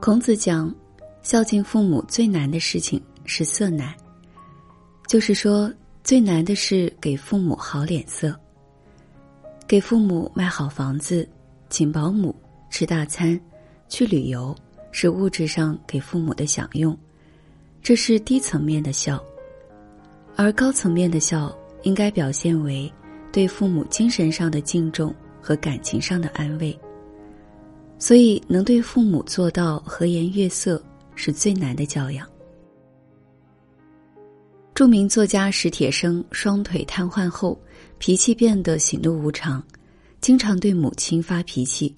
孔子讲，孝敬父母最难的事情是色难，就是说最难的是给父母好脸色。给父母买好房子，请保姆，吃大餐，去旅游，是物质上给父母的享用，这是低层面的孝。而高层面的孝，应该表现为对父母精神上的敬重和感情上的安慰。所以，能对父母做到和颜悦色，是最难的教养。著名作家史铁生双腿瘫痪后，脾气变得喜怒无常，经常对母亲发脾气。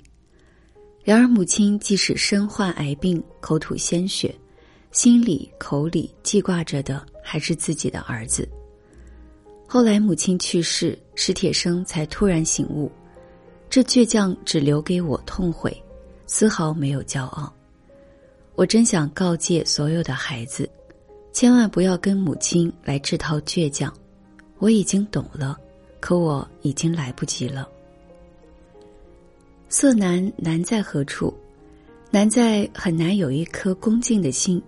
然而，母亲即使身患癌病，口吐鲜血，心里口里记挂着的还是自己的儿子。后来，母亲去世，史铁生才突然醒悟：这倔强只留给我痛悔。丝毫没有骄傲。我真想告诫所有的孩子，千万不要跟母亲来这套倔强。我已经懂了，可我已经来不及了。色难难在何处？难在很难有一颗恭敬的心，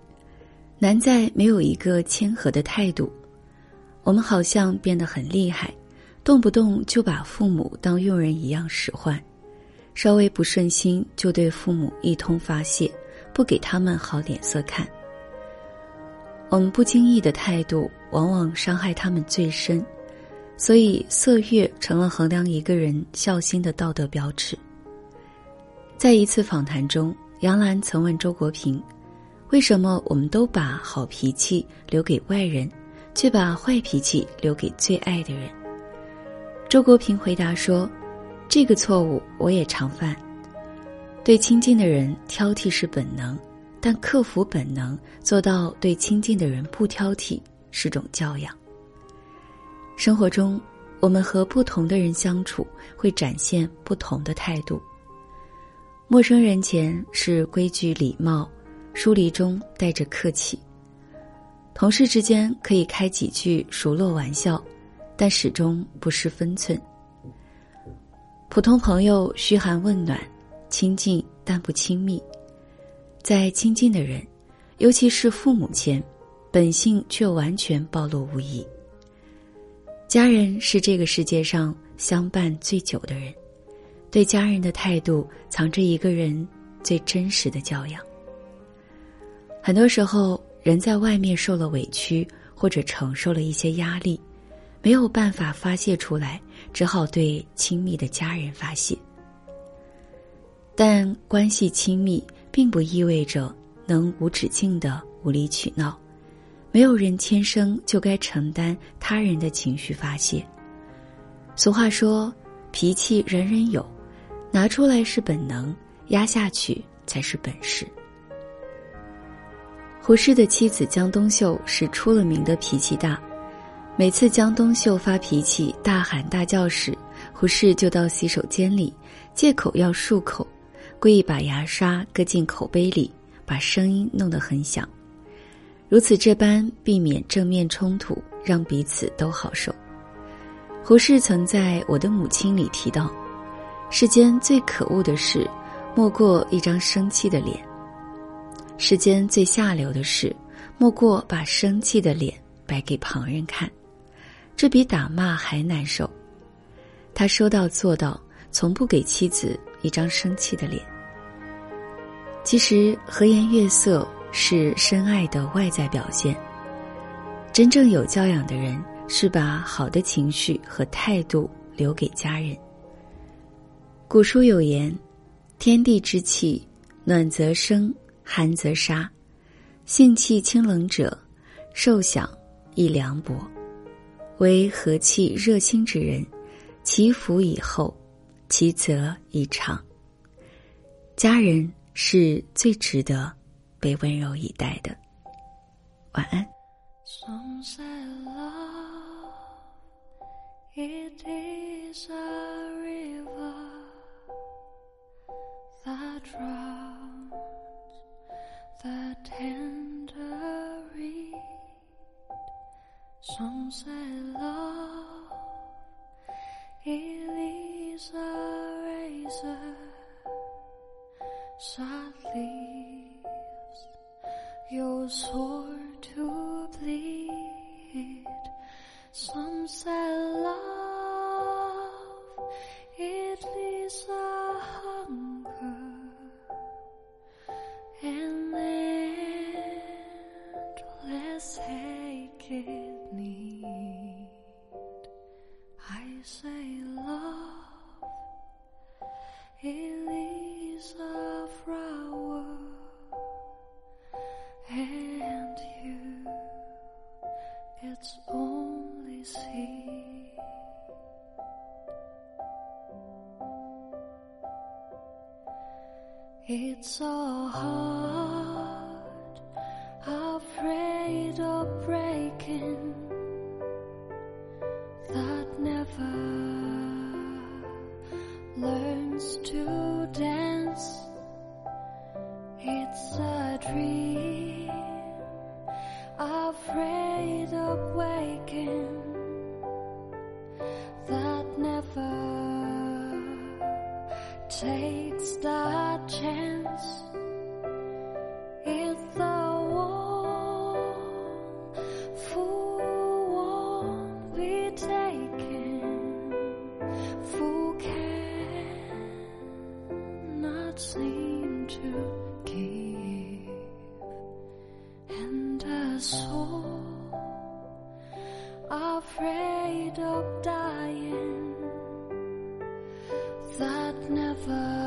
难在没有一个谦和的态度。我们好像变得很厉害，动不动就把父母当佣人一样使唤。稍微不顺心，就对父母一通发泄，不给他们好脸色看。我们不经意的态度，往往伤害他们最深，所以色悦成了衡量一个人孝心的道德标尺。在一次访谈中，杨澜曾问周国平：“为什么我们都把好脾气留给外人，却把坏脾气留给最爱的人？”周国平回答说。这个错误我也常犯。对亲近的人挑剔是本能，但克服本能，做到对亲近的人不挑剔是种教养。生活中，我们和不同的人相处，会展现不同的态度。陌生人前是规矩礼貌，疏离中带着客气。同事之间可以开几句熟络玩笑，但始终不失分寸。普通朋友嘘寒问暖，亲近但不亲密。在亲近的人，尤其是父母前，本性却完全暴露无遗。家人是这个世界上相伴最久的人，对家人的态度藏着一个人最真实的教养。很多时候，人在外面受了委屈，或者承受了一些压力，没有办法发泄出来。只好对亲密的家人发泄，但关系亲密并不意味着能无止境的无理取闹。没有人天生就该承担他人的情绪发泄。俗话说：“脾气人人有，拿出来是本能，压下去才是本事。”胡适的妻子江冬秀是出了名的脾气大。每次江冬秀发脾气、大喊大叫时，胡适就到洗手间里，借口要漱口，故意把牙刷搁进口杯里，把声音弄得很响，如此这般避免正面冲突，让彼此都好受。胡适曾在我的母亲里提到，世间最可恶的事，莫过一张生气的脸；世间最下流的事，莫过把生气的脸摆给旁人看。这比打骂还难受。他说到做到，从不给妻子一张生气的脸。其实和颜悦色是深爱的外在表现。真正有教养的人，是把好的情绪和态度留给家人。古书有言：“天地之气，暖则生，寒则杀。性气清冷者，受享亦凉薄。”为和气热心之人，其福以厚，其泽以长。家人是最值得被温柔以待的。晚安。Some say love, it is a razor. sad leaves your sword to bleed. Some say love, it leaves a hunger and endless ache it need. I say love, it is a flower, and you, its only seed. It's so hard, afraid of breaking, to dance. It's a dream, afraid of waking, that never takes the chance. Seem to give, and a soul afraid of dying that never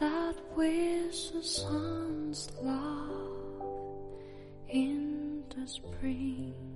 that the sun's love in the spring